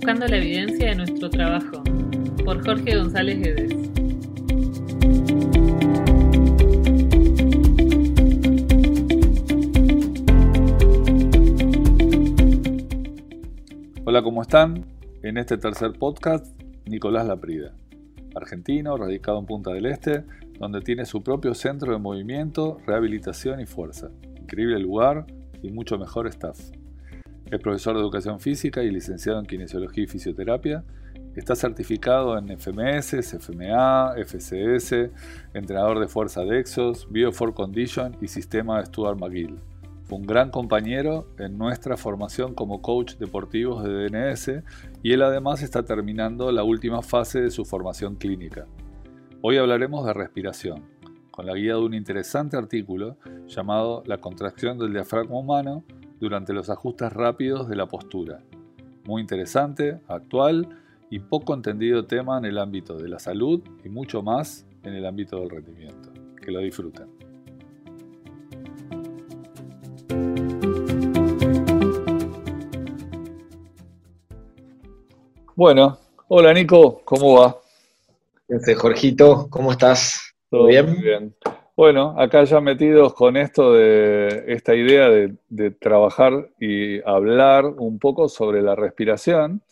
Buscando la evidencia de nuestro trabajo, por Jorge González Guedes. Hola, ¿cómo están? En este tercer podcast, Nicolás Laprida, argentino, radicado en Punta del Este, donde tiene su propio centro de movimiento, rehabilitación y fuerza. Increíble lugar y mucho mejor staff. Es profesor de educación física y licenciado en kinesiología y fisioterapia. Está certificado en FMS, FMA, FCS, entrenador de fuerza Dexos, Bio4 Condition y sistema Stuart McGill. Fue un gran compañero en nuestra formación como coach deportivo de DNS y él además está terminando la última fase de su formación clínica. Hoy hablaremos de respiración, con la guía de un interesante artículo llamado La contracción del diafragma humano durante los ajustes rápidos de la postura. Muy interesante, actual y poco entendido tema en el ámbito de la salud y mucho más en el ámbito del rendimiento. Que lo disfruten. Bueno, hola Nico, ¿cómo va? Este, Jorgito, ¿cómo estás? ¿Todo bien? Muy bien. Bueno, acá ya metidos con esto de esta idea de, trabajar y hablar un poco sobre la respiración,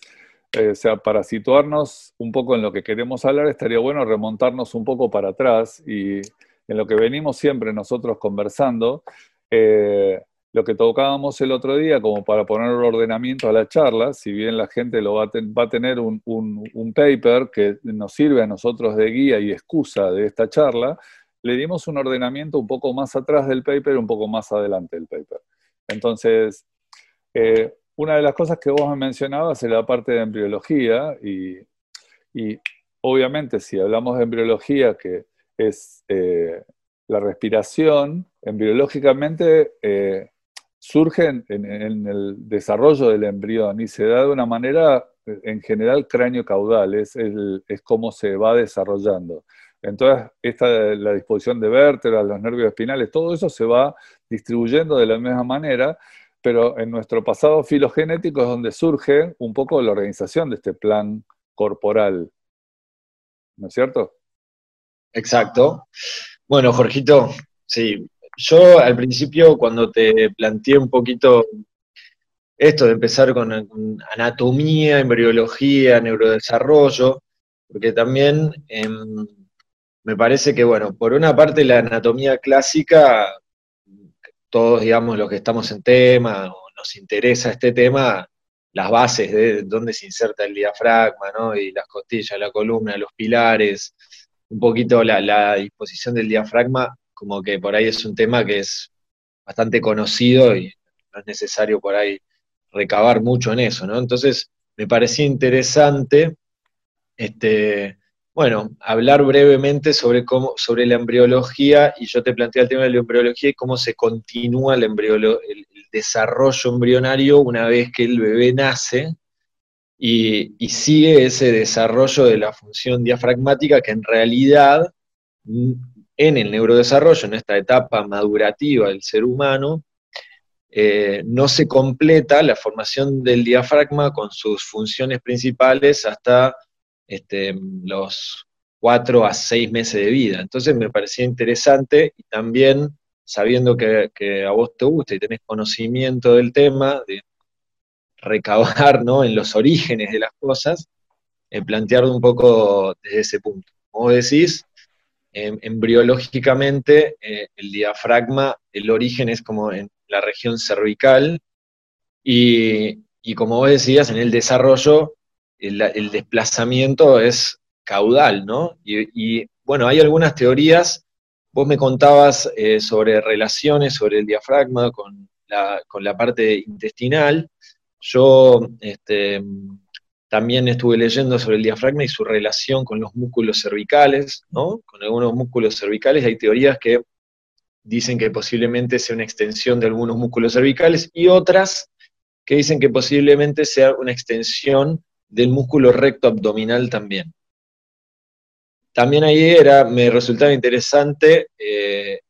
eh, sea, para situarnos un poco en lo que queremos hablar, estaría bueno remontarnos un poco para atrás y en lo que venimos siempre nosotros conversando, eh, lo que tocábamos el otro día como para poner el ordenamiento a la charla, si bien la gente lo va a, tener un, un paper que nos sirve a nosotros de guía y excusa de esta charla, le dimos un ordenamiento un poco más atrás del paper, un poco más adelante del paper. Entonces, eh, una de las cosas que vos me mencionabas es la parte de embriología y, obviamente si hablamos de embriología, que es eh, la respiración, embriológicamente eh, surge en, el desarrollo del embrión y se da de una manera, en general, cráneo caudal, es, es cómo se va desarrollando. Entonces, esta, la disposición de vértebras, los nervios espinales, todo eso se va distribuyendo de la misma manera, pero en nuestro pasado filogenético es donde surge un poco la organización de este plan corporal. ¿No es cierto? Exacto. Bueno, Jorgito, sí, yo al principio cuando te planteé un poquito esto de empezar con, anatomía, embriología, neurodesarrollo, porque también em, me parece que, bueno, por una parte la anatomía clásica, todos, digamos, los que estamos en tema o nos interesa este tema, las bases de dónde se inserta el diafragma, ¿no? Y las costillas, la columna, los pilares, un poquito la, disposición del diafragma, como que por ahí es un tema que es bastante conocido y no es necesario por ahí recabar mucho en eso, ¿no? Entonces, me parecía interesante este, bueno, hablar brevemente sobre, cómo, sobre la embriología, y yo te planteé el tema de la embriología y cómo se continúa el, el, desarrollo embrionario una vez que el bebé nace y, sigue ese desarrollo de la función diafragmática que en realidad en el neurodesarrollo, en esta etapa madurativa del ser humano, eh, no se completa la formación del diafragma con sus funciones principales hasta este, los cuatro a seis meses de vida. Entonces me parecía interesante y también sabiendo que, a vos te gusta y tenés conocimiento del tema, de recabar ¿no? en los orígenes de las cosas, en plantearlo un poco desde ese punto. Como decís, em, embriológicamente eh, el diafragma, el origen es como en la región cervical y, y como vos decías, en el desarrollo el, desplazamiento es caudal, ¿no? Y, bueno, hay algunas teorías, vos me contabas eh, sobre relaciones, sobre el diafragma con la, parte intestinal, yo este, también estuve leyendo sobre el diafragma y su relación con los músculos cervicales, ¿no? Con algunos músculos cervicales hay teorías que dicen que posiblemente sea una extensión de algunos músculos cervicales y otras que dicen que posiblemente sea una extensión del músculo recto abdominal también. También ahí era, me resultaba interesante, eh,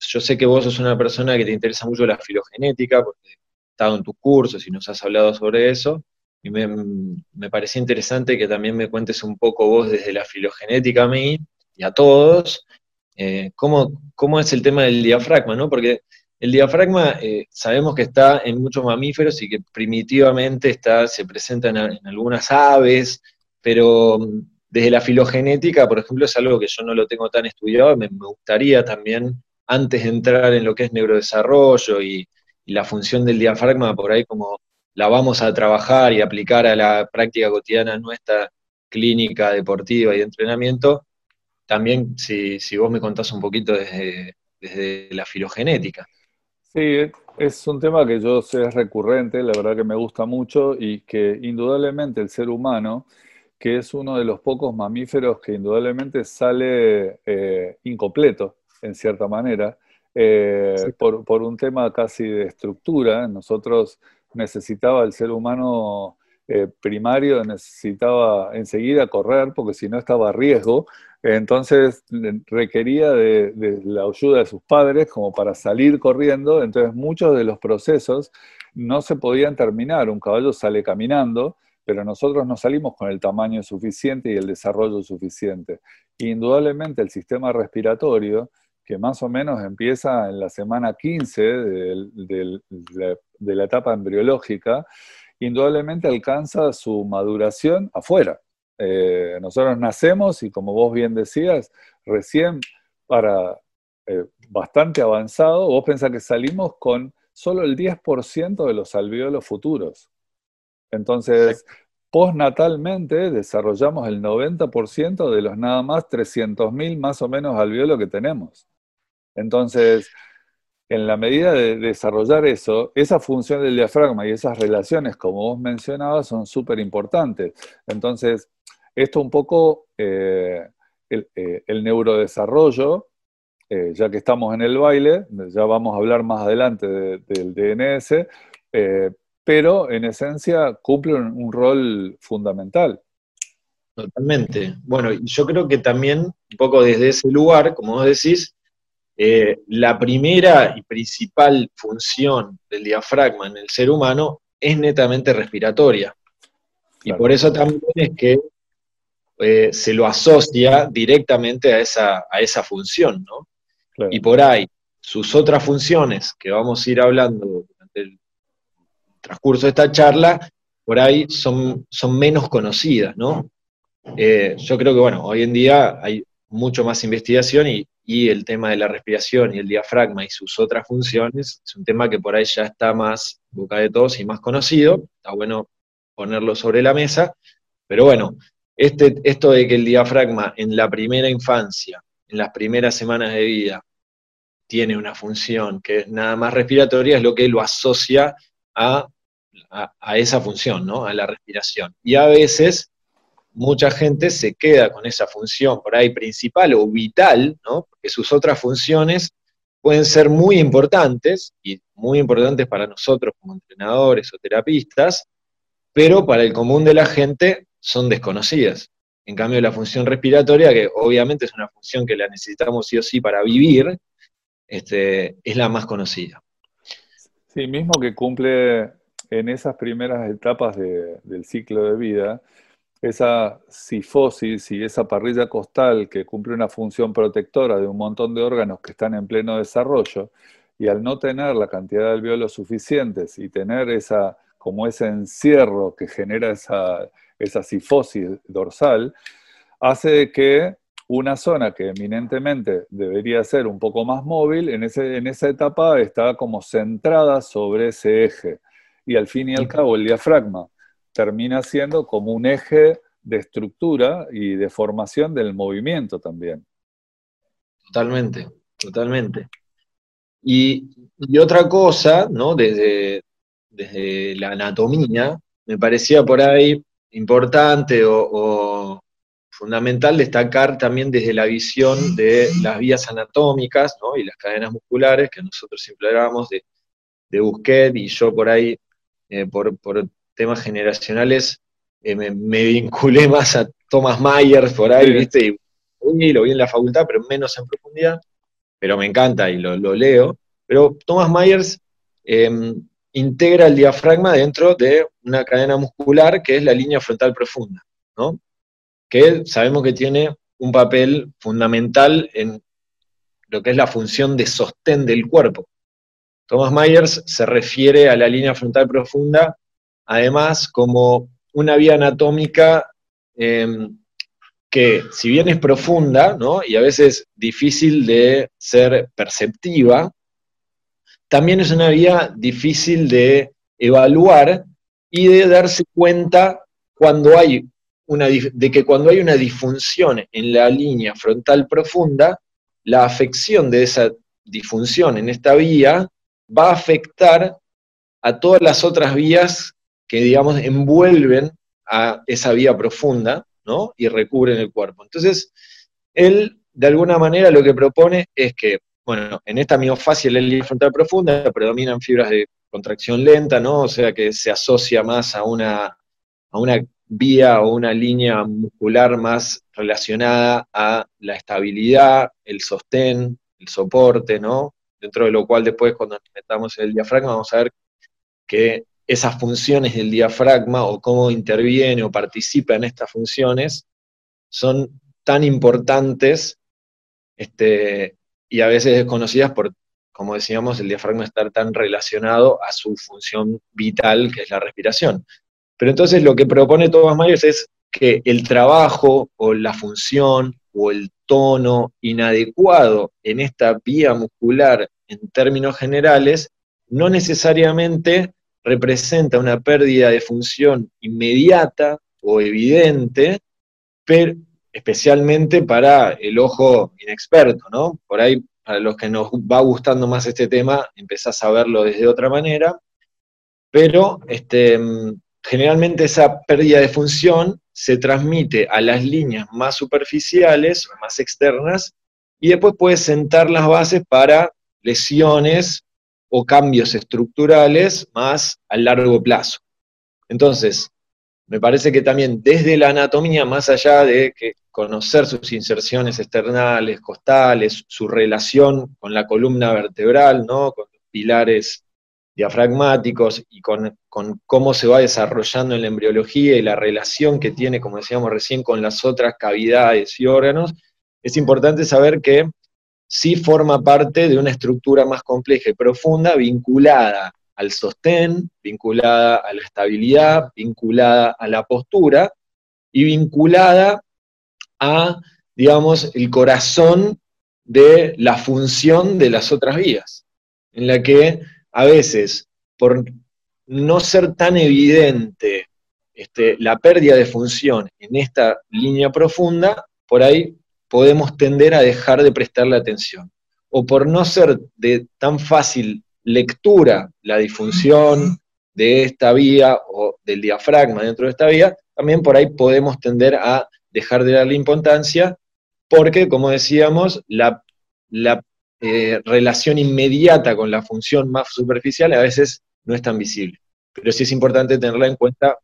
yo sé que vos sos una persona que te interesa mucho la filogenética, porque he estado en tus cursos y nos has hablado sobre eso, y me, me, parecía interesante que también me cuentes un poco vos desde la filogenética a mí y a todos, eh, cómo, cómo, es el tema del diafragma, ¿no? Porque el diafragma eh, sabemos que está en muchos mamíferos y que primitivamente está, se presenta en, algunas aves, pero mm, desde la filogenética, por ejemplo, es algo que yo no lo tengo tan estudiado, me, gustaría también, antes de entrar en lo que es neurodesarrollo y, la función del diafragma, por ahí como la vamos a trabajar y aplicar a la práctica cotidiana nuestra clínica deportiva y entrenamiento, también si, si vos me contás un poquito desde, desde la filogenética. Sí, es un tema que yo sé es recurrente, la verdad que me gusta mucho y que indudablemente el ser humano, que es uno de los pocos mamíferos que indudablemente sale eh, incompleto, en cierta manera, eh, por, por, un tema casi de estructura. Nosotros necesitaba el ser humano eh, primario, necesitaba enseguida correr porque si no estaba a riesgo entonces requería de, la ayuda de sus padres como para salir corriendo, entonces muchos de los procesos no se podían terminar, un caballo sale caminando, pero nosotros no salimos con el tamaño suficiente y el desarrollo suficiente. Indudablemente el sistema respiratorio, que más o menos empieza en la semana 15 de, de la etapa embriológica, indudablemente alcanza su maduración afuera eh, nosotros nacemos y como vos bien decías, recién para eh, bastante avanzado, vos pensás que salimos con solo el 10% de los alveolos futuros. Entonces, postnatalmente desarrollamos el 90% de los nada más 300.000 más o menos alveolos que tenemos. Entonces, en la medida de desarrollar eso, esa función del diafragma y esas relaciones, como vos mencionabas, son súper importantes. Entonces, esto un poco, eh, eh, el, neurodesarrollo, eh, ya que estamos en el baile, ya vamos a hablar más adelante del DNS, pero en esencia cumple un, rol fundamental. Totalmente. Bueno, yo creo que también, un poco desde ese lugar, como vos decís, la primera y principal función del diafragma en el ser humano es netamente respiratoria. Y por eso también es que eh, se lo asocia directamente a esa, a esa función, ¿no? Y por ahí, sus otras funciones, que vamos a ir hablando durante el transcurso de esta charla, por ahí son, son menos conocidas, ¿no? Eh, yo creo que, bueno, hoy en día hay mucho más investigación y, y, el tema de la respiración y el diafragma y sus otras funciones es un tema que por ahí ya está más boca de todos y más conocido, está bueno ponerlo sobre la mesa, pero bueno, este, esto de que el diafragma en la primera infancia, en las primeras semanas de vida, tiene una función que es nada más respiratoria, es lo que lo asocia a, esa función, ¿no? a la respiración. Y a veces mucha gente se queda con esa función por ahí principal o vital, ¿no? porque sus otras funciones pueden ser muy importantes y muy importantes para nosotros como entrenadores o terapistas, pero para el común de la gente son desconocidas. En cambio, la función respiratoria, que obviamente es una función que la necesitamos sí o sí para vivir, este, es la más conocida. Sí, mismo que cumple en esas primeras etapas del ciclo de vida, esa sifosis y esa parrilla costal que cumple una función protectora de un montón de órganos que están en pleno desarrollo, y al no tener la cantidad de alveolos suficientes y tener esa, como ese encierro que genera esa, esa sifosis dorsal, hace que una zona que eminentemente debería ser un poco más móvil, en, ese, en esa etapa está como centrada sobre ese eje. Y al fin y al cabo el diafragma termina siendo como un eje de estructura y de formación del movimiento también. Totalmente, totalmente. Y, otra cosa, ¿no? Desde, desde la anatomía, me parecía por ahí importante o, fundamental destacar también desde la visión de las vías anatómicas y las cadenas musculares, que nosotros siempre hablábamos de, de Busquet, y yo por ahí, eh, por, temas generacionales, eh, me, vinculé más a Thomas Myers por ahí, ¿viste? Y, lo vi en la facultad, pero menos en profundidad, pero me encanta y lo, leo. Pero Thomas Myers em, integra el diafragma dentro de una cadena muscular que es la línea frontal profunda, ¿no? que sabemos que tiene un papel fundamental en lo que es la función de sostén del cuerpo. Thomas Myers se refiere a la línea frontal profunda, además, como una vía anatómica em, que, si bien es profunda, ¿no? y a veces difícil de ser perceptiva, también es una vía difícil de evaluar y de darse cuenta cuando hay una, de que cuando hay una disfunción en la línea frontal profunda, la afección de esa disfunción en esta vía va a afectar a todas las otras vías que, digamos, envuelven a esa vía profunda, ¿no? Y recubren el cuerpo. Entonces, él, de alguna manera, lo que propone es que, bueno, en esta miofascia, la línea frontal profunda, predominan fibras de contracción lenta, ¿no? O sea, que se asocia más a una, a una vía o una línea muscular más relacionada a la estabilidad, el sostén, el soporte, ¿no? Dentro de lo cual después cuando metamos el diafragma vamos a ver que esas funciones del diafragma o cómo interviene o participa en estas funciones son tan importantes este, y a veces desconocidas por, como decíamos, el diafragma estar tan relacionado a su función vital que es la respiración. Pero entonces lo que propone Thomas Myers es que el trabajo o la función o el tono inadecuado en esta vía muscular en términos generales no necesariamente representa una pérdida de función inmediata o evidente, pero especialmente para el ojo inexperto, ¿no? Por ahí, para los que nos va gustando más este tema, empezás a verlo desde otra manera, pero este, generalmente esa pérdida de función se transmite a las líneas más superficiales más externas y después puede sentar las bases para lesiones o cambios estructurales más a largo plazo. Entonces, me parece que también desde la anatomía, más allá de que conocer sus inserciones externales, costales, su relación con la columna vertebral, ¿no? con los pilares diafragmáticos y con, cómo se va desarrollando en la embriología y la relación que tiene, como decíamos recién, con las otras cavidades y órganos, es importante saber que sí forma parte de una estructura más compleja y profunda vinculada al sostén, vinculada a la estabilidad, vinculada a la postura y vinculada a, digamos, el corazón de la función de las otras vías, en la que a veces, por no ser tan evidente este, la pérdida de función en esta línea profunda, por ahí podemos tender a dejar de prestarle atención. O por no ser de tan fácil lectura la disfunción de esta vía o del diafragma dentro de esta vía, también por ahí podemos tender a dejar de darle importancia, porque, como decíamos, la, eh, relación inmediata con la función más superficial a veces no es tan visible. Pero sí es importante tenerla en cuenta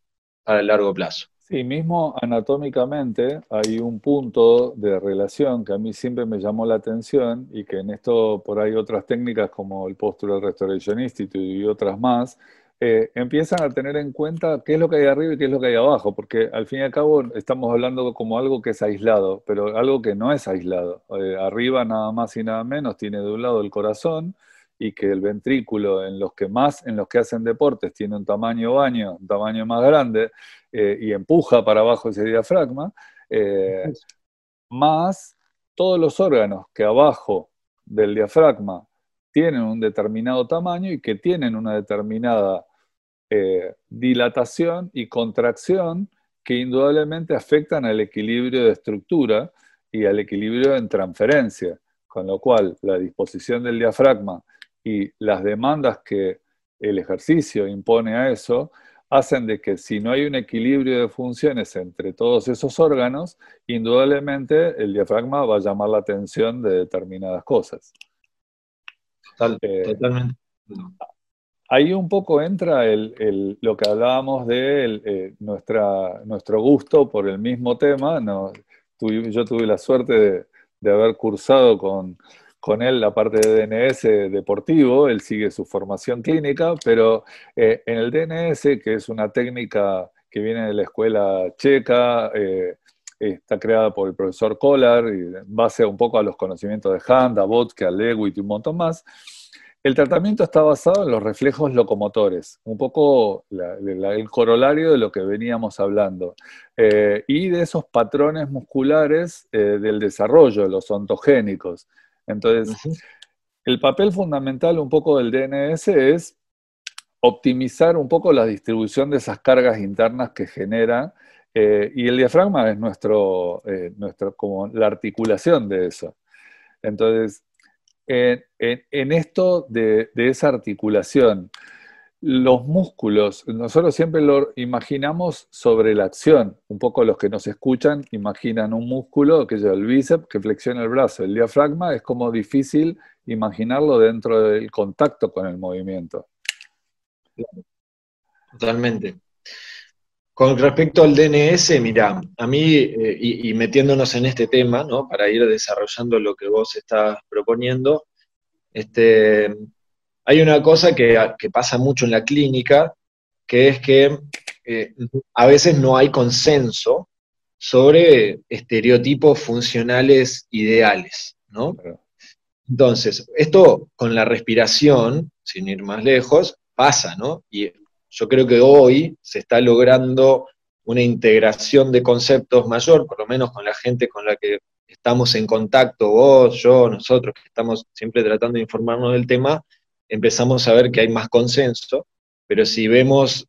para el largo plazo. Sí, mismo anatómicamente hay un punto de relación que a mí siempre me llamó la atención y que en esto por ahí otras técnicas como el Postural Restoration Institute y otras más eh, empiezan a tener en cuenta qué es lo que hay arriba y qué es lo que hay abajo, porque al fin y al cabo estamos hablando como algo que es aislado, pero algo que no es aislado. Eh, arriba nada más y nada menos tiene de un lado el corazón y que el ventrículo en los que más, en los que hacen deportes, tiene un tamaño baño, un tamaño más grande eh, y empuja para abajo ese diafragma, más todos los órganos que abajo del diafragma tienen un determinado tamaño y que tienen una determinada eh, dilatación y contracción que indudablemente afectan al equilibrio de estructura y al equilibrio en transferencia, con lo cual la disposición del diafragma y las demandas que el ejercicio impone a eso hacen de que si no hay un equilibrio de funciones entre todos esos órganos, indudablemente el diafragma va a llamar la atención de determinadas cosas. Eh, totalmente ahí un poco entra lo que hablábamos de eh, nuestro gusto por el mismo tema. yo tuve la suerte de, haber cursado con, con él la parte de DNS deportivo, él sigue su formación clínica, pero eh, en el DNS, que es una técnica que viene de la escuela checa, eh, está creada por el profesor Kollar, y base un poco a los conocimientos de Hand, a Vodka, a Lewitt y un montón más, el tratamiento está basado en los reflejos locomotores, un poco el corolario de lo que veníamos hablando, eh, y de esos patrones musculares del desarrollo, los ontogénicos. Entonces, el papel fundamental un poco del DNS es optimizar un poco la distribución de esas cargas internas que genera, eh, y el diafragma es nuestro, nuestro, como la articulación de eso. Entonces, en, esto de, esa articulación, los músculos, nosotros siempre lo imaginamos sobre la acción. Un poco los que nos escuchan imaginan un músculo, que es el bíceps, que flexiona el brazo. El diafragma es como difícil imaginarlo dentro del contacto con el movimiento. Totalmente. Con respecto al DNS, mira, a mí, eh, y, metiéndonos en este tema, ¿no? Para ir desarrollando lo que vos estás proponiendo, este, hay una cosa que, pasa mucho en la clínica, que es que eh, a veces no hay consenso sobre estereotipos funcionales ideales, ¿no? Entonces, esto con la respiración, sin ir más lejos, pasa, ¿no? Y yo creo que hoy se está logrando una integración de conceptos mayor, por lo menos con la gente con la que estamos en contacto, vos, yo, nosotros, que estamos siempre tratando de informarnos del tema, empezamos a ver que hay más consenso, pero si vemos,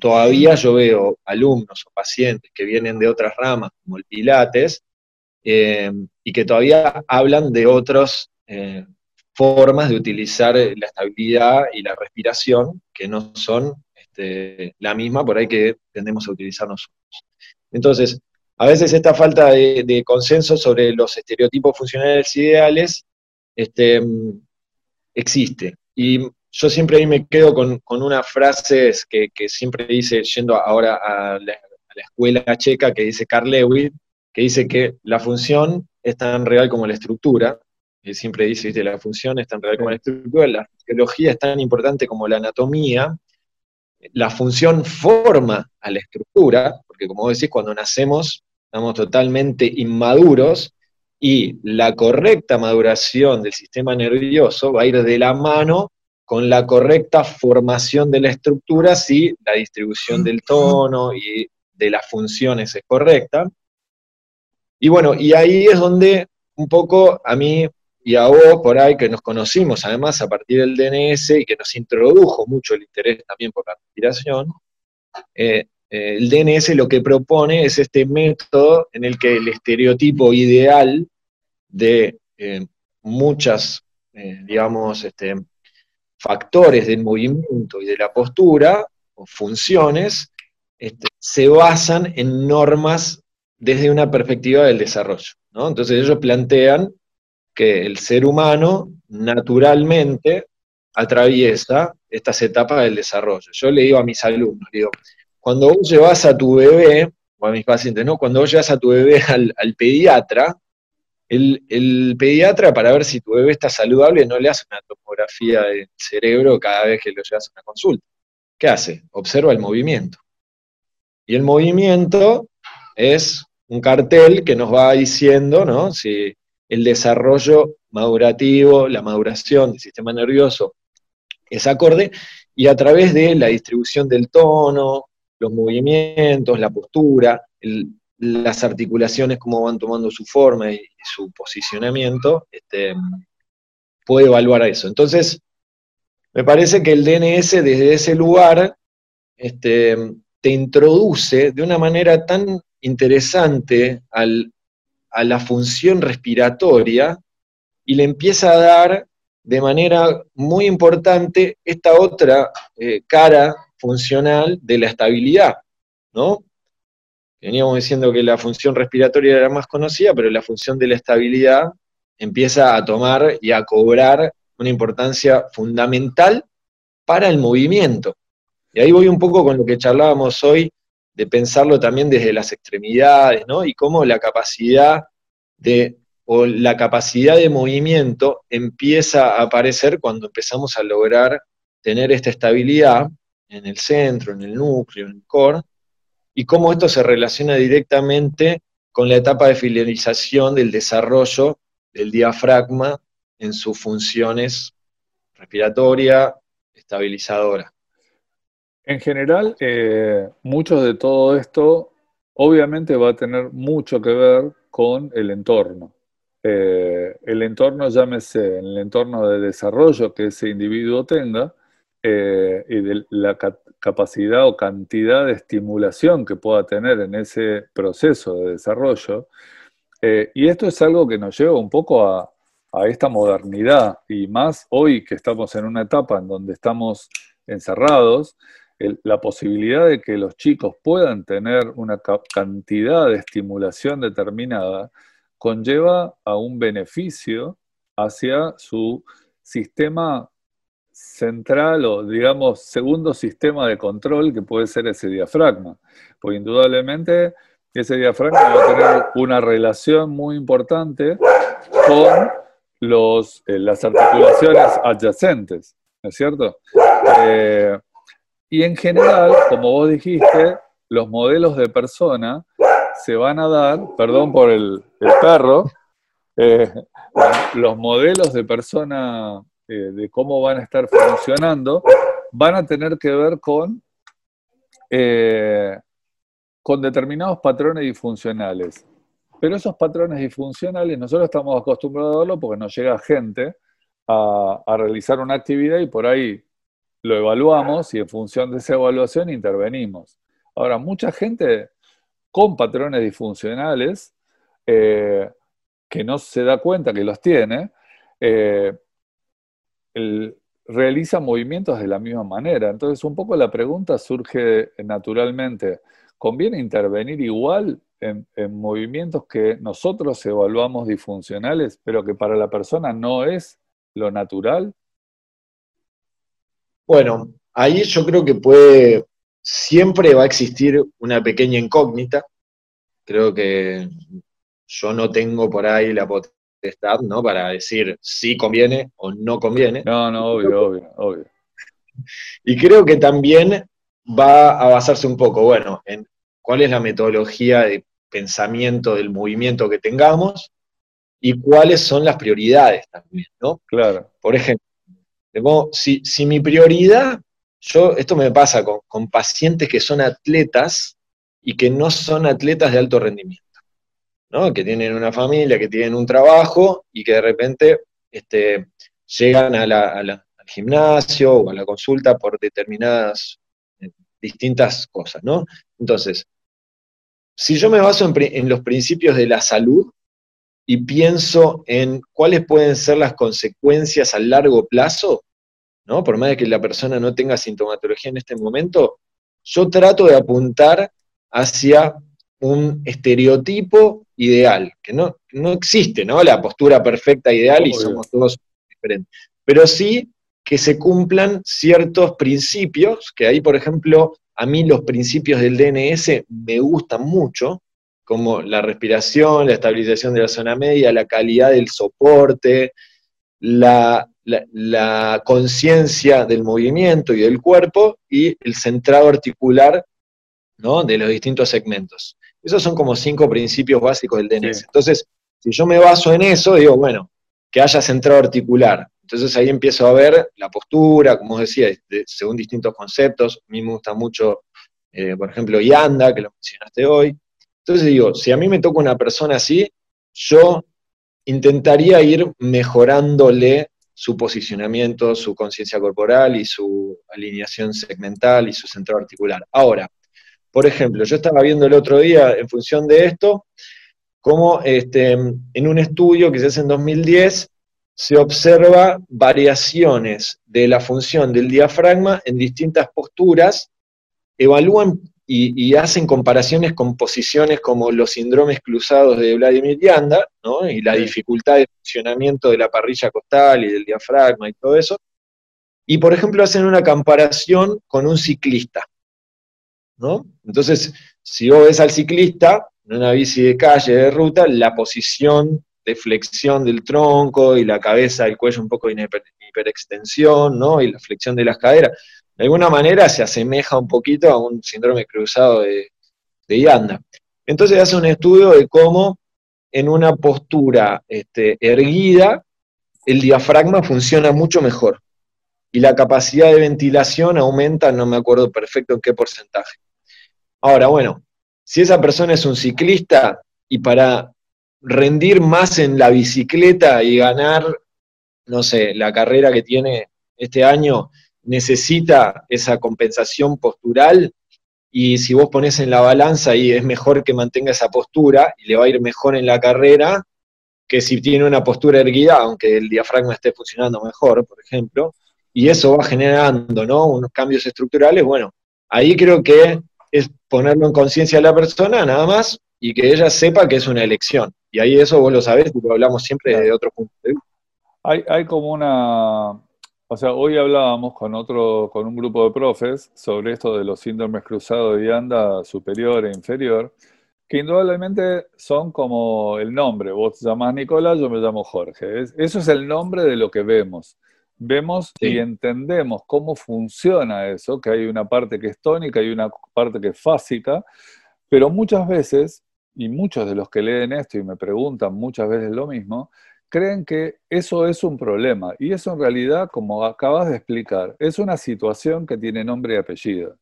todavía yo veo alumnos o pacientes que vienen de otras ramas, como el Pilates, eh, y que todavía hablan de otras eh, formas de utilizar la estabilidad y la respiración que no son este, la misma por ahí que tendemos a utilizar nosotros. Entonces, a veces esta falta de, consenso sobre los estereotipos funcionales ideales este, existe. Y yo siempre ahí me quedo con, unas frases que, siempre dice, yendo ahora a la, escuela checa, que dice Carl Lewis, que dice que la función es tan real como la estructura. Él siempre dice, que la función es tan real como la estructura, la fisiología es tan importante como la anatomía, la función forma a la estructura, porque como decís, cuando nacemos estamos totalmente inmaduros y la correcta maduración del sistema nervioso va a ir de la mano con la correcta formación de la estructura si la distribución del tono y de las funciones es correcta. Y bueno, y ahí es donde un poco a mí y a vos por ahí que nos conocimos además a partir del DNS y que nos introdujo mucho el interés también por la respiración, eh, el DNS lo que propone es este método en el que el estereotipo ideal de eh, muchas, digamos, este, factores del movimiento y de la postura o funciones este, se basan en normas desde una perspectiva del desarrollo. Entonces ellos plantean que el ser humano naturalmente atraviesa estas etapas del desarrollo. Yo le digo a mis alumnos, digo, cuando vos llevas a tu bebé, o a mis pacientes, ¿no? Cuando vos llevas a tu bebé al, pediatra, el, pediatra para ver si tu bebé está saludable no le hace una tomografía del cerebro cada vez que lo llevas a una consulta. ¿Qué hace? Observa el movimiento. Y el movimiento es un cartel que nos va diciendo, ¿no? Si el desarrollo madurativo, la maduración del sistema nervioso es acorde, y a través de la distribución del tono, los movimientos, la postura, las articulaciones, cómo van tomando su forma y, su posicionamiento, este, puede evaluar eso. Entonces, me parece que el DNS desde ese lugar este, te introduce de una manera tan interesante a la función respiratoria y le empieza a dar de manera muy importante esta otra eh, cara funcional de la estabilidad, ¿no? Veníamos diciendo que la función respiratoria era más conocida, pero la función de la estabilidad empieza a tomar y a cobrar una importancia fundamental para el movimiento. Y ahí voy un poco con lo que charlábamos hoy de pensarlo también desde las extremidades, ¿no? Y cómo la capacidad de o la capacidad de movimiento empieza a aparecer cuando empezamos a lograr tener esta estabilidad en el centro, en el núcleo, en el core, y cómo esto se relaciona directamente con la etapa de filialización del desarrollo del diafragma en sus funciones respiratoria, estabilizadora. En general, eh, mucho de todo esto obviamente va a tener mucho que ver con el entorno. Eh, el entorno, llámese, el entorno de desarrollo que ese individuo tenga eh, y de la capacidad o cantidad de estimulación que pueda tener en ese proceso de desarrollo. y esto es algo que nos lleva un poco a, a esta modernidad y más hoy que estamos en una etapa en donde estamos encerrados, la posibilidad de que los chicos puedan tener una cantidad de estimulación determinada conlleva a un beneficio hacia su sistema central o, digamos, segundo sistema de control que puede ser ese diafragma. Porque indudablemente ese diafragma va a tener una relación muy importante con los, eh, las articulaciones adyacentes, ¿no es cierto? Eh, y en general, como vos dijiste, los modelos de persona se van a dar, perdón por el, perro, eh, los modelos de persona de cómo van a estar funcionando van a tener que ver con, con determinados patrones disfuncionales. Pero esos patrones disfuncionales nosotros estamos acostumbrados a verlo porque nos llega gente a, realizar una actividad y por ahí lo evaluamos y en función de esa evaluación intervenimos. Ahora, mucha gente con patrones disfuncionales eh, que no se da cuenta que los tiene, eh, realiza movimientos de la misma manera. Entonces, un poco la pregunta surge naturalmente, ¿conviene intervenir igual en, movimientos que nosotros evaluamos disfuncionales, pero que para la persona no es lo natural? Bueno, ahí yo creo que puede, siempre va a existir una pequeña incógnita. Creo que yo no tengo por ahí la potestad, ¿no? Para decir si conviene o no conviene. No, no, obvio, obvio, obvio. Y creo que también va a basarse un poco, bueno, en cuál es la metodología de pensamiento del movimiento que tengamos y cuáles son las prioridades también, ¿no? Claro. Por ejemplo, si, si mi prioridad, yo, esto me pasa con, con, pacientes que son atletas y que no son atletas de alto rendimiento, ¿no? Que tienen una familia, que tienen un trabajo y que de repente este, llegan al gimnasio o a la consulta por determinadas eh, distintas cosas, ¿no? Entonces, si yo me baso en, los principios de la salud y pienso en cuáles pueden ser las consecuencias a largo plazo, ¿no? Por más de que la persona no tenga sintomatología en este momento, yo trato de apuntar hacia un estereotipo ideal, que no, no existe, ¿no? La postura perfecta ideal y somos todos diferentes. Pero sí que se cumplan ciertos principios, que ahí, por ejemplo, a mí los principios del DNS me gustan mucho, como la respiración, la estabilización de la zona media, la calidad del soporte, la, conciencia del movimiento y del cuerpo y el centrado articular ¿no? de los distintos segmentos. Esos son como cinco principios básicos del DNS. Entonces, si yo me baso en eso, digo, bueno, que haya centrado articular, entonces ahí empiezo a ver la postura, como os decía, según distintos conceptos. A mí me gusta mucho, eh, por ejemplo, Yanda, que lo mencionaste hoy. Entonces digo, si a mí me toca una persona así, yo intentaría ir mejorándole su posicionamiento, su conciencia corporal y su alineación segmental y su centro articular. Ahora, por ejemplo, yo estaba viendo el otro día, en función de esto, cómo este, en un estudio que se hace en 2010, se observa variaciones de la función del diafragma en distintas posturas, evalúan y, hacen comparaciones con posiciones como los síndromes cruzados de Vladimir Yanda, ¿no? y la dificultad de funcionamiento de la parrilla costal y del diafragma y todo eso. Y, por ejemplo, hacen una comparación con un ciclista. ¿No? Entonces, si vos ves al ciclista en una bici de calle, de ruta, la posición de flexión del tronco y la cabeza, el cuello un poco de hiperextensión, ¿no? Y la flexión de las caderas. De alguna manera se asemeja un poquito a un síndrome cruzado de, de Yanda. Entonces hace un estudio de cómo en una postura este, erguida el diafragma funciona mucho mejor y la capacidad de ventilación aumenta, no me acuerdo perfecto en qué porcentaje. Ahora, bueno, si esa persona es un ciclista y para rendir más en la bicicleta y ganar, no sé, la carrera que tiene este año, necesita esa compensación postural, y si vos pones en la balanza y es mejor que mantenga esa postura y le va a ir mejor en la carrera que si tiene una postura erguida, aunque el diafragma esté funcionando mejor, por ejemplo, y eso va generando ¿no? unos cambios estructurales, bueno, ahí creo que es ponerlo en conciencia a la persona nada más y que ella sepa que es una elección. Y ahí eso vos lo sabés, lo hablamos siempre de otro punto de vista. Hay, hay como una, o sea, hoy hablábamos con otro, con un grupo de profes sobre esto de los síndromes cruzados de anda superior e inferior, que indudablemente son como el nombre. Vos te llamás Nicolás, yo me llamo Jorge. eso es el nombre de lo que vemos. Vemos y entendemos cómo funciona eso, que hay una parte que es tónica y una parte que es fásica, pero muchas veces, y muchos de los que leen esto y me preguntan muchas veces lo mismo, creen que eso es un problema. Y eso en realidad, como acabas de explicar, es una situación que tiene nombre y apellido.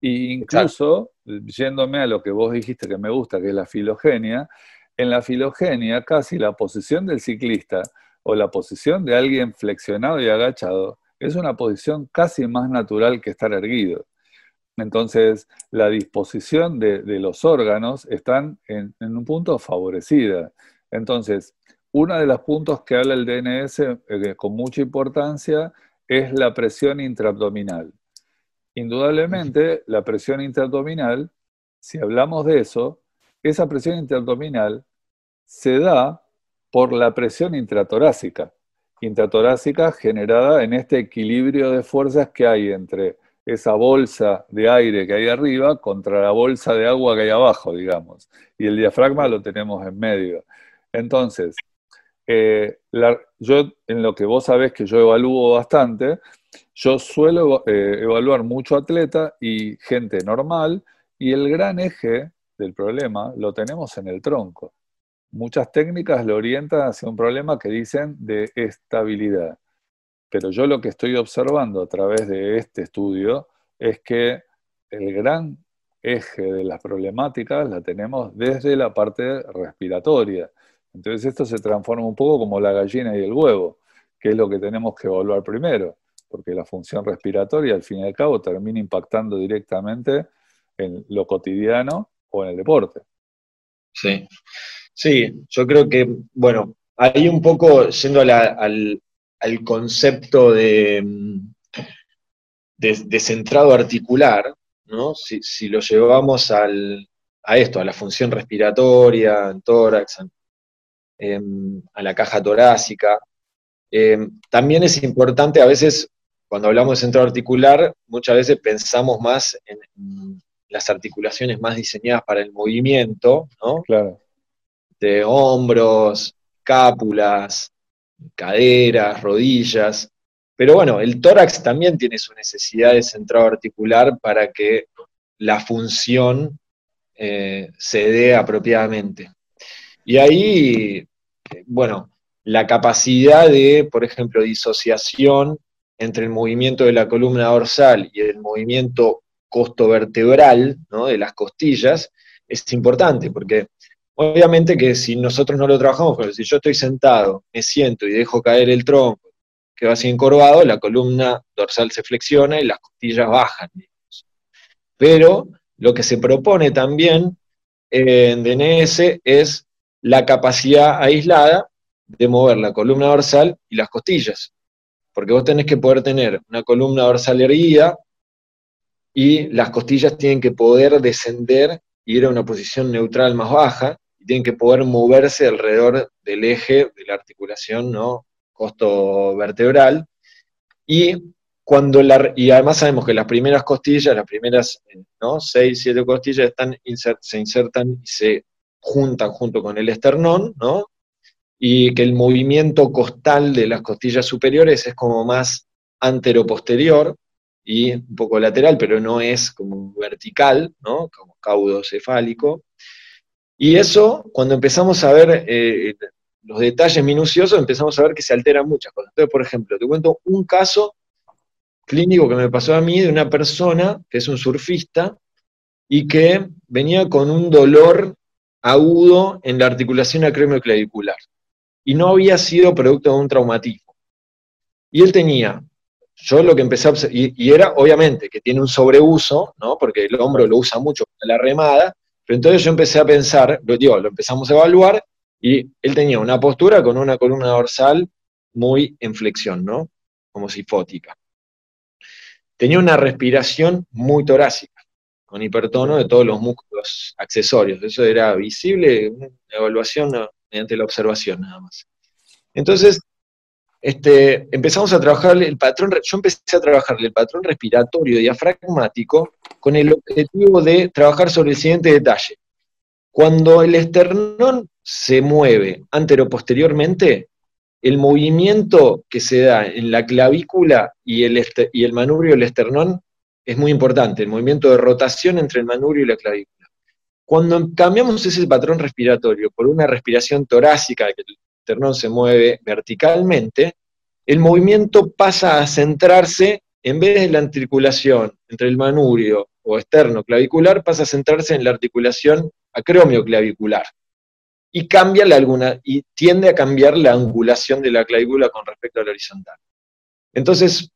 Y incluso, yéndome a lo que vos dijiste que me gusta, que es la filogenia, en la filogenia casi la posición del ciclista o la posición de alguien flexionado y agachado es una posición casi más natural que estar erguido. Entonces, la disposición de, los órganos están en, en un punto favorecida. Entonces, uno de los puntos que habla el DNS eh, con mucha importancia es la presión intraabdominal. Indudablemente, la presión intraabdominal, si hablamos de eso, esa presión intraabdominal se da por la presión intratorácica. Intratorácica generada en este equilibrio de fuerzas que hay entre esa bolsa de aire que hay arriba contra la bolsa de agua que hay abajo, digamos. Y el diafragma lo tenemos en medio. Entonces, eh, yo en lo que vos sabés que yo evalúo bastante, yo suelo eh, evaluar mucho atleta y gente normal, y el gran eje del problema lo tenemos en el tronco. Muchas técnicas lo orientan hacia un problema que dicen de estabilidad. Pero yo lo que estoy observando a través de este estudio es que el gran eje de las problemáticas la tenemos desde la parte respiratoria. Entonces esto se transforma un poco como la gallina y el huevo, que es lo que tenemos que evaluar primero, porque la función respiratoria al fin y al cabo termina impactando directamente en lo cotidiano o en el deporte. Sí, sí, yo creo que, bueno, ahí un poco yendo al, concepto de, de, centrado articular, ¿no? Si, lo llevamos al, a esto, a la función respiratoria, en tórax, Em, a la caja torácica. Em, también es importante, a veces, cuando hablamos de centro articular, muchas veces pensamos más en, las articulaciones más diseñadas para el movimiento, ¿no? Claro. De hombros, cápulas, caderas, rodillas. Pero bueno, el tórax también tiene su necesidad de centrado articular para que la función eh, se dé apropiadamente. Y ahí, bueno, la capacidad de, por ejemplo, disociación entre el movimiento de la columna dorsal y el movimiento costovertebral, ¿no? de las costillas, es importante, porque obviamente que si nosotros no lo trabajamos, pero si yo estoy sentado, me siento y dejo caer el tronco, que va así encorvado, la columna dorsal se flexiona y las costillas bajan. Pero lo que se propone también en DNS es la capacidad aislada de mover la columna dorsal y las costillas. Porque vos tenés que poder tener una columna dorsal erguida y las costillas tienen que poder descender y ir a una posición neutral más baja tienen que poder moverse alrededor del eje de la articulación ¿no? costo vertebral. Y, cuando la, y además sabemos que las primeras costillas, las primeras ¿no? 6, 7 costillas están se insertan y se juntan junto con el esternón, ¿no? y que el movimiento costal de las costillas superiores es como más anteroposterior y un poco lateral, pero no es como vertical, ¿no? como caudocefálico. Y eso, cuando empezamos a ver eh, los detalles minuciosos, empezamos a ver que se alteran muchas cosas. Entonces, por ejemplo, te cuento un caso clínico que me pasó a mí de una persona que es un surfista y que venía con un dolor agudo en la articulación acromioclavicular y no había sido producto de un traumatismo. Y él tenía, yo lo que empecé a observar, y, era obviamente que tiene un sobreuso, ¿no? porque el hombro lo usa mucho para la remada, pero entonces yo empecé a pensar, lo, digo, lo empezamos a evaluar, y él tenía una postura con una columna dorsal muy en flexión, ¿no? Como sifótica. Tenía una respiración muy torácica, con hipertono de todos los músculos accesorios. Eso era visible, una evaluación mediante la observación nada más. Entonces, este, empezamos a trabajar el patrón, yo empecé a trabajar el patrón respiratorio diafragmático con el objetivo de trabajar sobre el siguiente detalle. Cuando el esternón se mueve antero-posteriormente, el movimiento que se da en la clavícula y el, y el manubrio del esternón es muy importante, el movimiento de rotación entre el manubrio y la clavícula. Cuando cambiamos ese patrón respiratorio por una respiración torácica, que se mueve verticalmente, el movimiento pasa a centrarse, en vez de la articulación entre el manubrio o externo clavicular, pasa a centrarse en la articulación acromioclavicular y cambia la alguna, y tiende a cambiar la angulación de la clavícula con respecto a la horizontal. Entonces,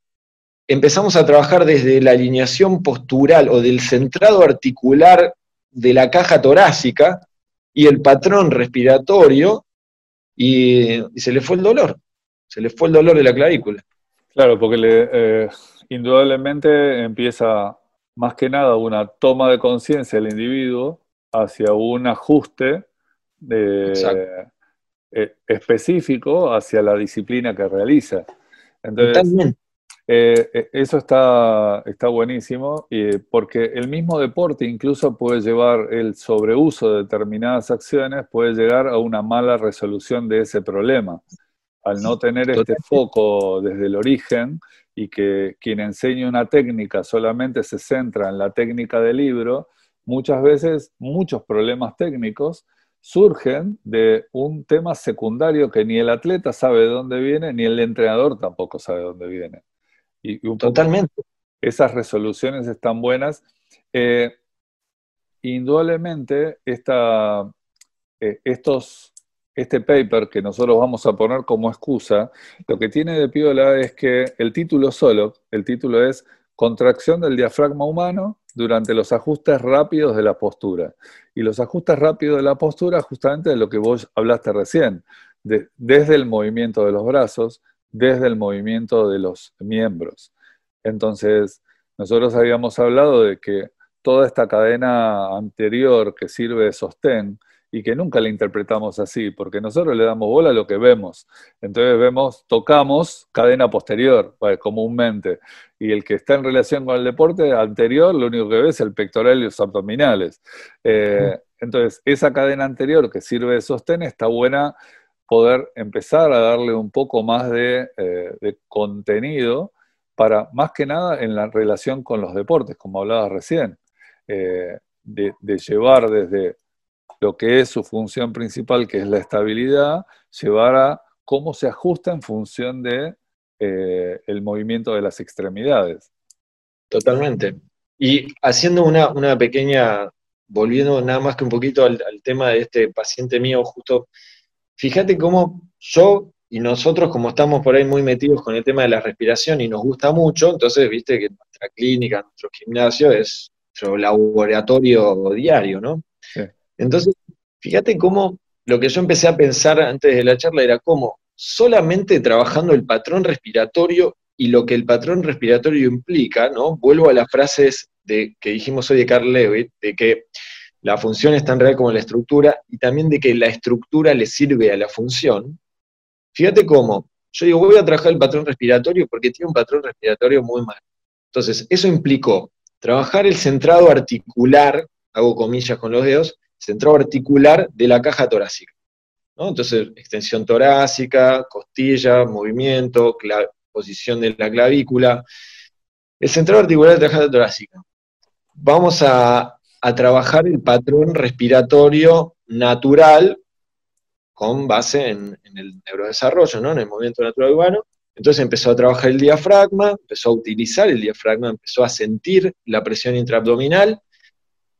empezamos a trabajar desde la alineación postural o del centrado articular de la caja torácica y el patrón respiratorio, y, se le fue el dolor, se le fue el dolor de la clavícula. Claro, porque le, eh, indudablemente empieza más que nada una toma de conciencia del individuo hacia un ajuste eh, específico hacia la disciplina que realiza. Entonces, eh, eh, eso está, está buenísimo, porque el mismo deporte incluso puede llevar el sobreuso de determinadas acciones, puede llegar a una mala resolución de ese problema. Al no tener este foco desde el origen y que quien enseña una técnica solamente se centra en la técnica del libro, muchas veces muchos problemas técnicos surgen de un tema secundario que ni el atleta sabe de dónde viene, ni el entrenador tampoco sabe de dónde viene. Y, Totalmente. Esas resoluciones están buenas. Eh, indudablemente, esta, eh, estos, este paper que nosotros vamos a poner como excusa, lo que tiene de piola es que el título solo, el título es Contracción del diafragma humano durante los ajustes rápidos de la postura. Y los ajustes rápidos de la postura, justamente de lo que vos hablaste recién, desde el movimiento de los brazos, desde el movimiento de los miembros. Entonces, nosotros habíamos hablado de que toda esta cadena anterior que sirve de sostén, y que nunca la interpretamos así, porque nosotros le damos bola a lo que vemos. Entonces vemos, tocamos cadena posterior, comúnmente, y el que está en relación con el deporte anterior, lo único que ve es el pectoral y los abdominales. Eh, entonces, esa cadena anterior que sirve de sostén está buena poder empezar a darle un poco más de, eh, contenido para, más que nada, en la relación con los deportes, como hablabas recién, eh, de llevar desde lo que es su función principal, que es la estabilidad, llevar a cómo se ajusta en función de eh, movimiento de las extremidades. Totalmente. Y haciendo una, pequeña, volviendo nada más que un poquito al, tema de este paciente mío, justo, fíjate cómo yo y nosotros, como estamos por ahí muy metidos con el tema de la respiración y nos gusta mucho, entonces, viste que nuestra clínica, nuestro gimnasio es nuestro laboratorio diario, ¿no? Entonces, fíjate cómo lo que yo empecé a pensar antes de la charla era cómo solamente trabajando el patrón respiratorio y lo que el patrón respiratorio implica, ¿no? Vuelvo a las frases de, que dijimos hoy de Carl Levitt, de que la función es tan real como la estructura, y también de que la estructura le sirve a la función. Fíjate cómo, yo digo, voy a trabajar el patrón respiratorio porque tiene un patrón respiratorio muy mal. Entonces, eso implicó trabajar el centrado articular, hago comillas con los dedos, centrado articular de la caja torácica. Entonces, extensión torácica, costilla, movimiento, posición de la clavícula. El centro articular de la torácica. Vamos a, trabajar el patrón respiratorio natural con base en, en, el neurodesarrollo, ¿no? en el movimiento natural humano. Entonces empezó a trabajar el diafragma, empezó a utilizar el diafragma, empezó a sentir la presión intraabdominal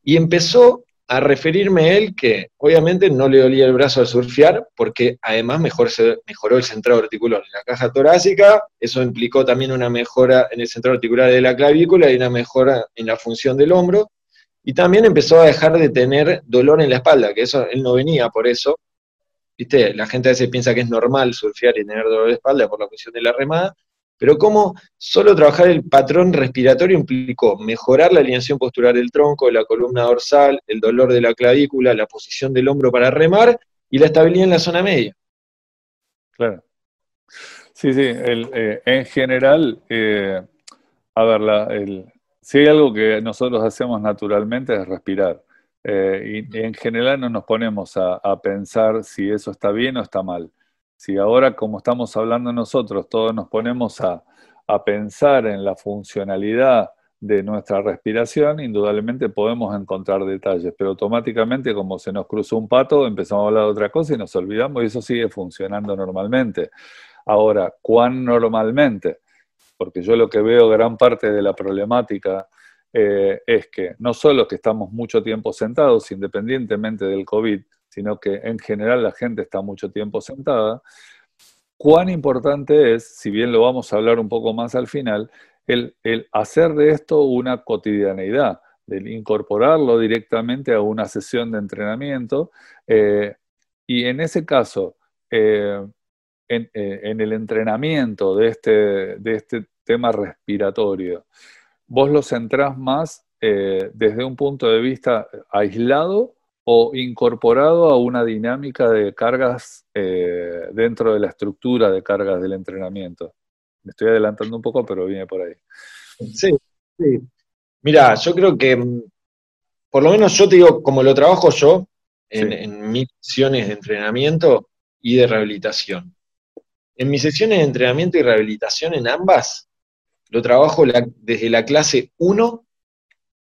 y empezó a referirme él que obviamente no le dolía el brazo al surfear porque además mejor se, mejoró el centro articular de la caja torácica, eso implicó también una mejora en el centro articular de la clavícula y una mejora en la función del hombro, y también empezó a dejar de tener dolor en la espalda, que eso él no venía por eso, viste, la gente a veces piensa que es normal surfear y tener dolor de espalda por la función de la remada, pero como solo trabajar el patrón respiratorio implicó mejorar la alineación postural del tronco, la columna dorsal, el dolor de la clavícula, la posición del hombro para remar y la estabilidad en la zona media. Claro. Sí, sí, eh, en general, eh, a ver, si hay algo que nosotros hacemos naturalmente es respirar. Eh, y en general no nos ponemos a pensar si eso está bien o está mal si ahora como estamos hablando nosotros, todos nos ponemos a, pensar en la funcionalidad de nuestra respiración, indudablemente podemos encontrar detalles, pero automáticamente como se nos cruzó un pato, empezamos a hablar de otra cosa y nos olvidamos y eso sigue funcionando normalmente. Ahora, ¿cuán normalmente? Porque yo lo que veo gran parte de la problemática eh, es que no solo que estamos mucho tiempo sentados, independientemente del COVID, sino que en general la gente está mucho tiempo sentada, cuán importante es, si bien lo vamos a hablar un poco más al final, el, hacer de esto una cotidianeidad, el incorporarlo directamente a una sesión de entrenamiento. Eh, y en ese caso, eh, eh, en, el entrenamiento de este, de este tema respiratorio, vos lo centrás más desde un punto de vista aislado o incorporado a una dinámica de cargas eh, dentro de la estructura de cargas del entrenamiento. Me estoy adelantando un poco, pero viene por ahí. Sí, sí. Mira, yo creo que, mm, por lo menos yo te digo, como lo trabajo yo en, mis sesiones de entrenamiento y de rehabilitación. En mis sesiones de entrenamiento y rehabilitación en ambas, lo trabajo desde la clase 1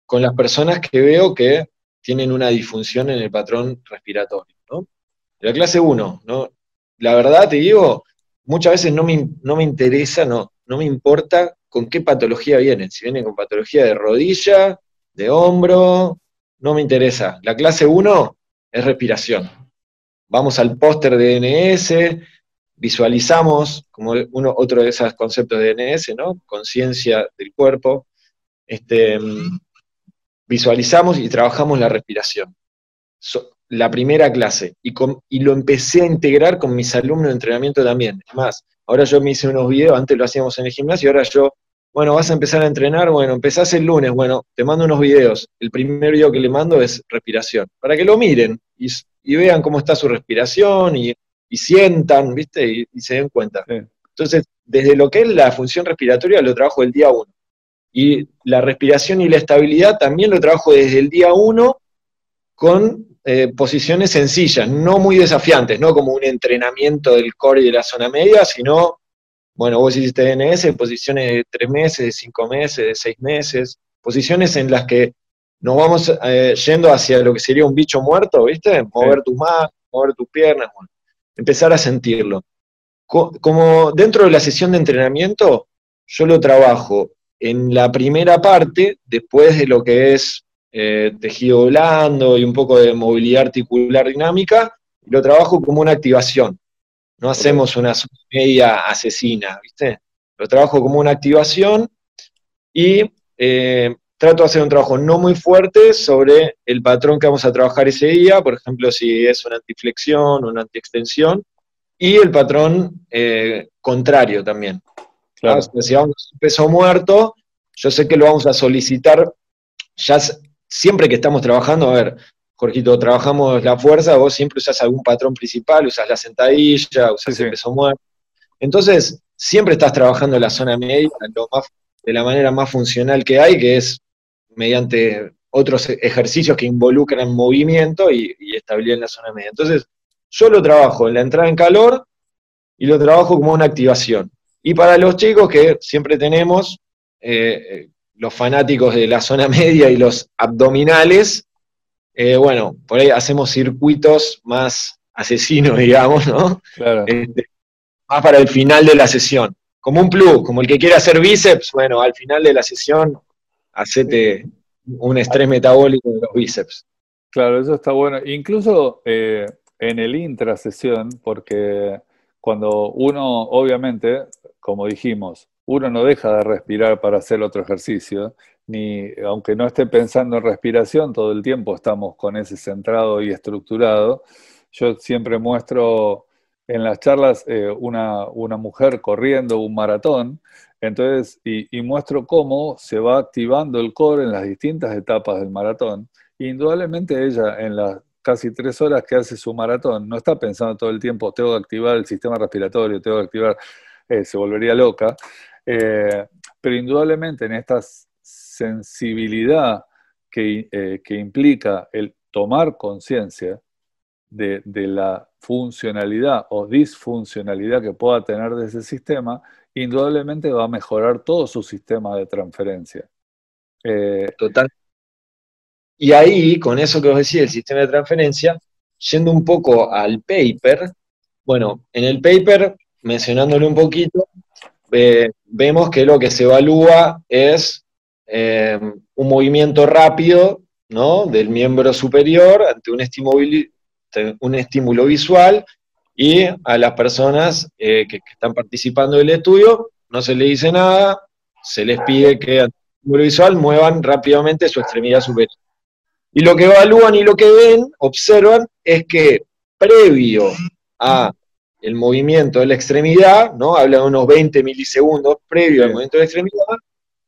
con las personas que veo que tienen una disfunción en el patrón respiratorio. La clase 1, ¿no? la verdad te digo, muchas veces no me, no me interesa, no, no me importa con qué patología vienen. Si vienen con patología de rodilla, de hombro, no me interesa. La clase 1 es respiración. Vamos al póster de DNS, visualizamos, como uno, otro de esos conceptos de DNS, ¿no? Conciencia del cuerpo. Este, visualizamos y trabajamos la respiración. la primera clase. Y, y, lo empecé a integrar con mis alumnos de entrenamiento también. Es más, ahora yo me hice unos videos, antes lo hacíamos en el gimnasio, ahora yo, bueno, vas a empezar a entrenar, bueno, empezás el lunes, bueno, te mando unos videos. El primer video que le mando es respiración, para que lo miren y, vean cómo está su respiración y, sientan, ¿viste? Y, se den cuenta. Entonces, desde lo que es la función respiratoria, lo trabajo el día uno. Y la respiración y la estabilidad también lo trabajo desde el día uno con eh, posiciones sencillas, no muy desafiantes, no como un entrenamiento del core y de la zona media, sino, bueno, vos hiciste DNS, posiciones de tres meses, de cinco meses, de seis meses, posiciones en las que nos vamos eh, yendo hacia lo que sería un bicho muerto, ¿viste? Mover tus manos, mover tus piernas, empezar a sentirlo. como dentro de la sesión de entrenamiento, yo lo trabajo en la primera parte, después de lo que es eh, tejido blando y un poco de movilidad articular dinámica, lo trabajo como una activación. No hacemos una media asesina, ¿viste? Lo trabajo como una activación y eh, trato de hacer un trabajo no muy fuerte sobre el patrón que vamos a trabajar ese día, por ejemplo, si es una antiflexión o una antiextensión, y el patrón eh, contrario también. Claro. Si vamos a un peso muerto, yo sé que lo vamos a solicitar ya siempre que estamos trabajando, a ver, Jorgito, trabajamos la fuerza, vos siempre usas algún patrón principal, usas la sentadilla, usas el peso muerto. Entonces, siempre estás trabajando la zona media de la manera más funcional que hay, que es mediante otros ejercicios que involucran movimiento y, y estabilidad en la zona media. Entonces, yo lo trabajo en la entrada en calor y lo trabajo como una activación. Y para los chicos que siempre tenemos, eh, eh, los fanáticos de la zona media y los abdominales, eh, bueno, por ahí hacemos circuitos más asesinos, digamos, ¿no? Claro. Este, más para el final de la sesión. Como un plus, como el que quiere hacer bíceps, bueno, al final de la sesión, hacete un estrés metabólico de los bíceps. Claro, eso está bueno. Incluso eh, en el intrasesión, porque cuando uno, obviamente, como dijimos, uno no deja de respirar para hacer otro ejercicio, ni aunque no esté pensando en respiración, todo el tiempo estamos con ese centrado y estructurado. Yo siempre muestro en las charlas eh, una, mujer corriendo un maratón, entonces, y, y, muestro cómo se va activando el core en las distintas etapas del maratón. Indudablemente ella en las casi tres horas que hace su maratón no está pensando todo el tiempo, tengo que activar el sistema respiratorio, tengo que activar, eh, se volvería loca. Eh, pero indudablemente en esta sensibilidad que, que implica el tomar conciencia, de, la funcionalidad o disfuncionalidad que pueda tener de ese sistema, indudablemente va a mejorar todo su sistema de transferencia. Eh, Total. Y ahí, con eso que os decía, el sistema de transferencia, yendo un poco al paper, bueno, en el paper, mencionándole un poquito, vemos que lo que se evalúa es eh, un movimiento rápido ¿no? del miembro superior ante un estímulo, un estímulo visual y a las personas eh, que, están participando del estudio no se les dice nada, se les pide que ante el visual muevan rápidamente su extremidad superior. Y lo que evalúan y lo que ven, observan, es que previo a el movimiento de la extremidad, ¿no? Habla de unos 20 milisegundos previo al movimiento de la extremidad,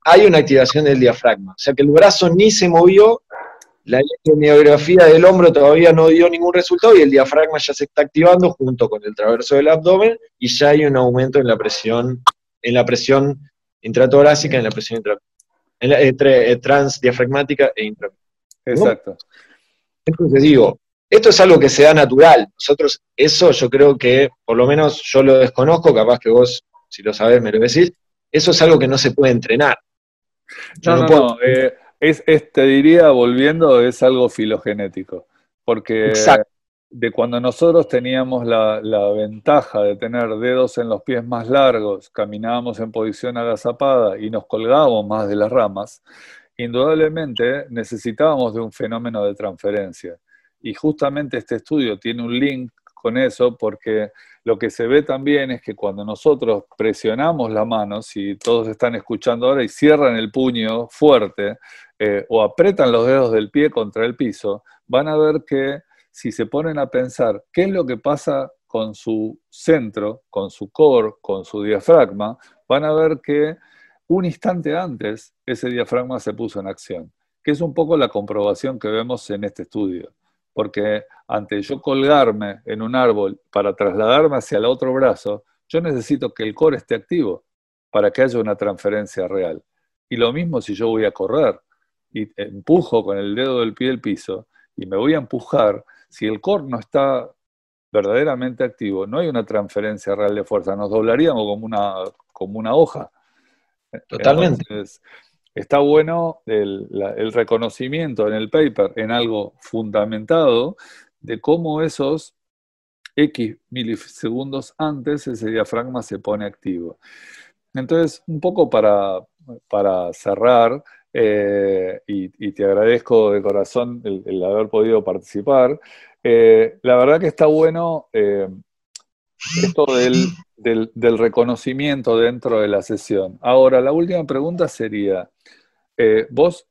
hay una activación del diafragma. O sea que el brazo ni se movió la electromiografía del hombro todavía no dio ningún resultado y el diafragma ya se está activando junto con el traverso del abdomen y ya hay un aumento en la presión, en la presión intratorácica, en la presión en la, eh, transdiafragmática e intra. Exacto. Entonces digo, esto es algo que se da natural. Nosotros, eso yo creo que, por lo menos yo lo desconozco, capaz que vos, si lo sabés, me lo decís, eso es algo que no se puede entrenar. no, no, no, eh, es, te diría, volviendo, es algo filogenético, porque de cuando nosotros teníamos la, ventaja de tener dedos en los pies más largos, caminábamos en posición agazapada y nos colgábamos más de las ramas, indudablemente necesitábamos de un fenómeno de transferencia. Y justamente este estudio tiene un link con eso porque lo que se ve también es que cuando nosotros presionamos la mano, si todos están escuchando ahora y cierran el puño fuerte eh, o apretan los dedos del pie contra el piso, van a ver que si se ponen a pensar qué es lo que pasa con su centro, con su core, con su diafragma, van a ver que un instante antes ese diafragma se puso en acción, que es un poco la comprobación que vemos en este estudio porque ante yo colgarme en un árbol para trasladarme hacia el otro brazo, yo necesito que el core esté activo para que haya una transferencia real. Y lo mismo si yo voy a correr y empujo con el dedo del pie del piso y me voy a empujar, si el core no está verdaderamente activo, no hay una transferencia real de fuerza, nos doblaríamos como una, como una hoja. Totalmente está bueno el, reconocimiento en el paper en algo fundamentado de cómo esos X milisegundos antes ese diafragma se pone activo. Entonces, un poco para, para cerrar, eh, y, te agradezco de corazón el, haber podido participar, eh, la verdad que está bueno eh, esto del, reconocimiento dentro de la sesión. Ahora, la última pregunta sería, ¿vos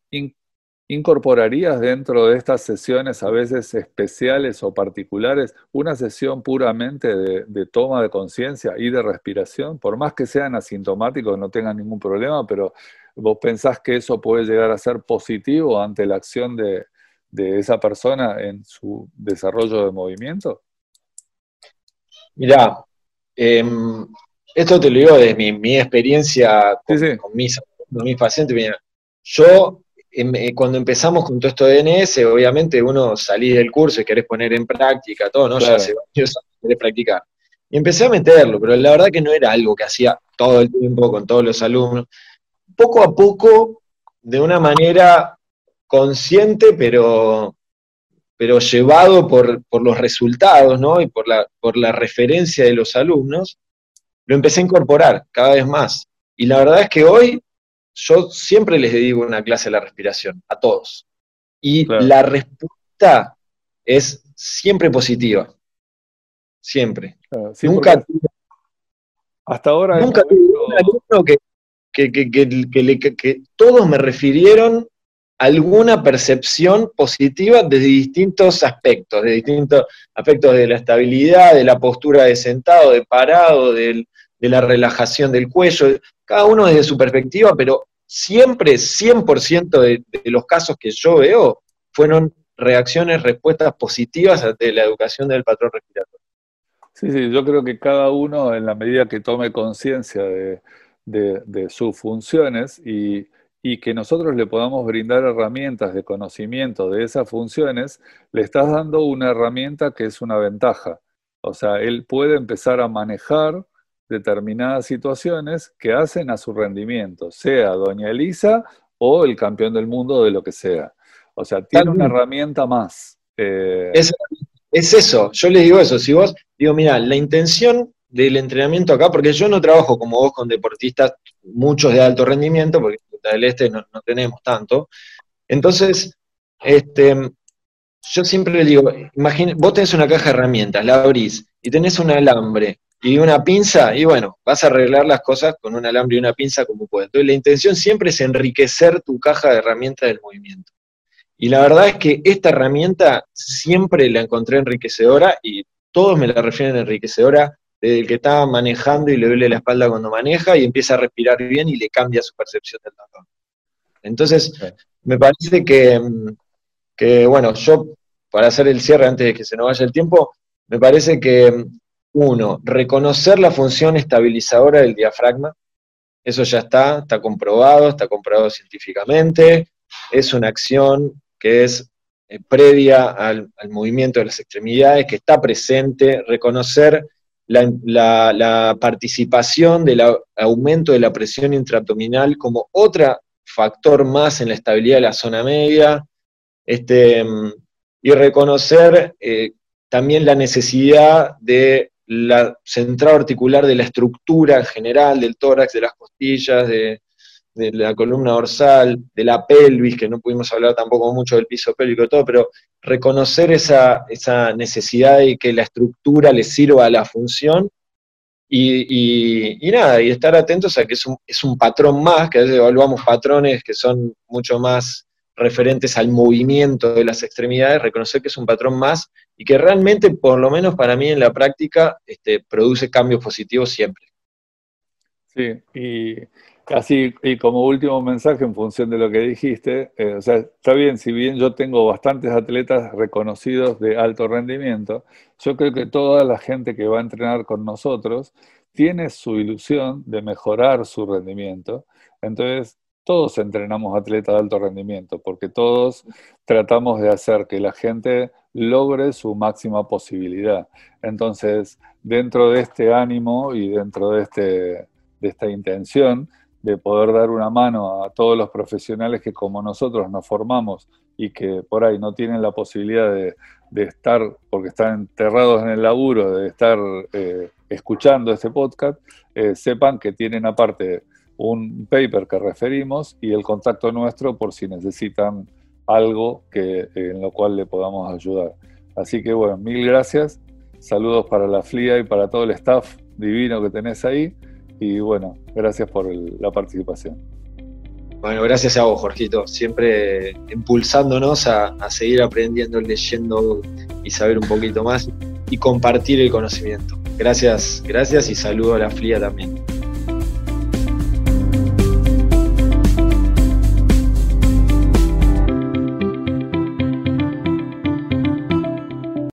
incorporarías dentro de estas sesiones a veces especiales o particulares una sesión puramente de, toma de conciencia y de respiración? Por más que sean asintomáticos, no tengan ningún problema, pero ¿vos pensás que eso puede llegar a ser positivo ante la acción de, esa persona en su desarrollo de movimiento? Mirá, em, esto te lo digo de mi, experiencia con, mis, mis pacientes. Yo em, eh, cuando empezamos con todo esto de DNS, obviamente uno salís del curso y querés poner en práctica todo, ¿no? Ya hace varios años querés practicar. Y empecé a meterlo, pero la verdad que no era algo que hacía todo el tiempo con todos los alumnos. Poco a poco, de una manera consciente, pero, pero llevado por, los resultados ¿no? y por la, por la referencia de los alumnos, lo empecé a incorporar cada vez más. Y la verdad es que hoy yo siempre les dedico una clase a la respiración, a todos. Y la respuesta es siempre positiva. Siempre. nunca hasta ahora nunca tuve un alumno que, que, que, todos me refirieron alguna percepción positiva desde distintos aspectos, de distintos aspectos de la estabilidad, de la postura de sentado, de parado, de la relajación del cuello, cada uno desde su perspectiva, pero siempre 100% de, de los casos que yo veo fueron reacciones, respuestas positivas ante la educación del patrón respiratorio. Sí, sí, yo creo que cada uno en la medida que tome conciencia de, de, sus funciones y, y que nosotros le podamos brindar herramientas de conocimiento de esas funciones, le estás dando una herramienta que es una ventaja. O sea, él puede empezar a manejar determinadas situaciones que hacen a su rendimiento, sea doña Elisa o el campeón del mundo de lo que sea. O sea, tiene una herramienta más. Eh, es, es, eso, yo le digo eso, si vos, digo, mira, la intención del entrenamiento acá, porque yo no trabajo como vos con deportistas, muchos de alto rendimiento, porque del Este no, tenemos tanto. Entonces, este, yo siempre le digo, imagine, vos tenés una caja de herramientas, la abrís y tenés un alambre y una pinza, y bueno, vas a arreglar las cosas con un alambre y una pinza como puedes. Entonces, la intención siempre es enriquecer tu caja de herramientas del movimiento. Y la verdad es que esta herramienta siempre la encontré enriquecedora y todos me la refieren enriquecedora desde el que está manejando y le duele la espalda cuando maneja y empieza a respirar bien y le cambia su percepción del dolor. Entonces, me parece que, bueno, yo, para hacer el cierre antes de que se nos vaya el tiempo, me parece que, uno, reconocer la función estabilizadora del diafragma, eso ya está, está comprobado, está comprobado científicamente, es una acción que es eh, previa al, al movimiento de las extremidades, que está presente, reconocer la, participación del aumento de la presión intraabdominal como otro factor más en la estabilidad de la zona media, este, y reconocer eh, también la necesidad de la central articular de la estructura general del tórax, de las costillas, de, de la columna dorsal, de la pelvis, que no pudimos hablar tampoco mucho del piso pélvico todo, pero reconocer esa, esa necesidad de que la estructura le sirva a la función y, y, nada, y estar atentos a que es un, es un patrón más, que a veces evaluamos patrones que son mucho más referentes al movimiento de las extremidades, reconocer que es un patrón más y que realmente, por lo menos para mí en la práctica, este, produce cambios positivos siempre. Sí, y Así, y como último mensaje en función de lo que dijiste, eh, o sea, está bien, si bien yo tengo bastantes atletas reconocidos de alto rendimiento, yo creo que toda la gente que va a entrenar con nosotros tiene su ilusión de mejorar su rendimiento. Entonces, todos entrenamos atletas de alto rendimiento, porque todos tratamos de hacer que la gente logre su máxima posibilidad. Entonces, dentro de este ánimo y dentro de, este, de esta intención, de poder dar una mano a todos los profesionales que como nosotros nos formamos y que por ahí no tienen la posibilidad de, estar, porque están enterrados en el laburo, de estar eh, escuchando este podcast, eh, sepan que tienen aparte un paper que referimos y el contacto nuestro por si necesitan algo que, en lo cual le podamos ayudar. Así que bueno, mil gracias, saludos para la FLIA y para todo el staff divino que tenés ahí. Y bueno, gracias por la participación. Bueno, gracias a vos, Jorgito. Siempre impulsándonos a, a, seguir aprendiendo, leyendo y saber un poquito más y compartir el conocimiento. Gracias, gracias y saludo a la FLIA también.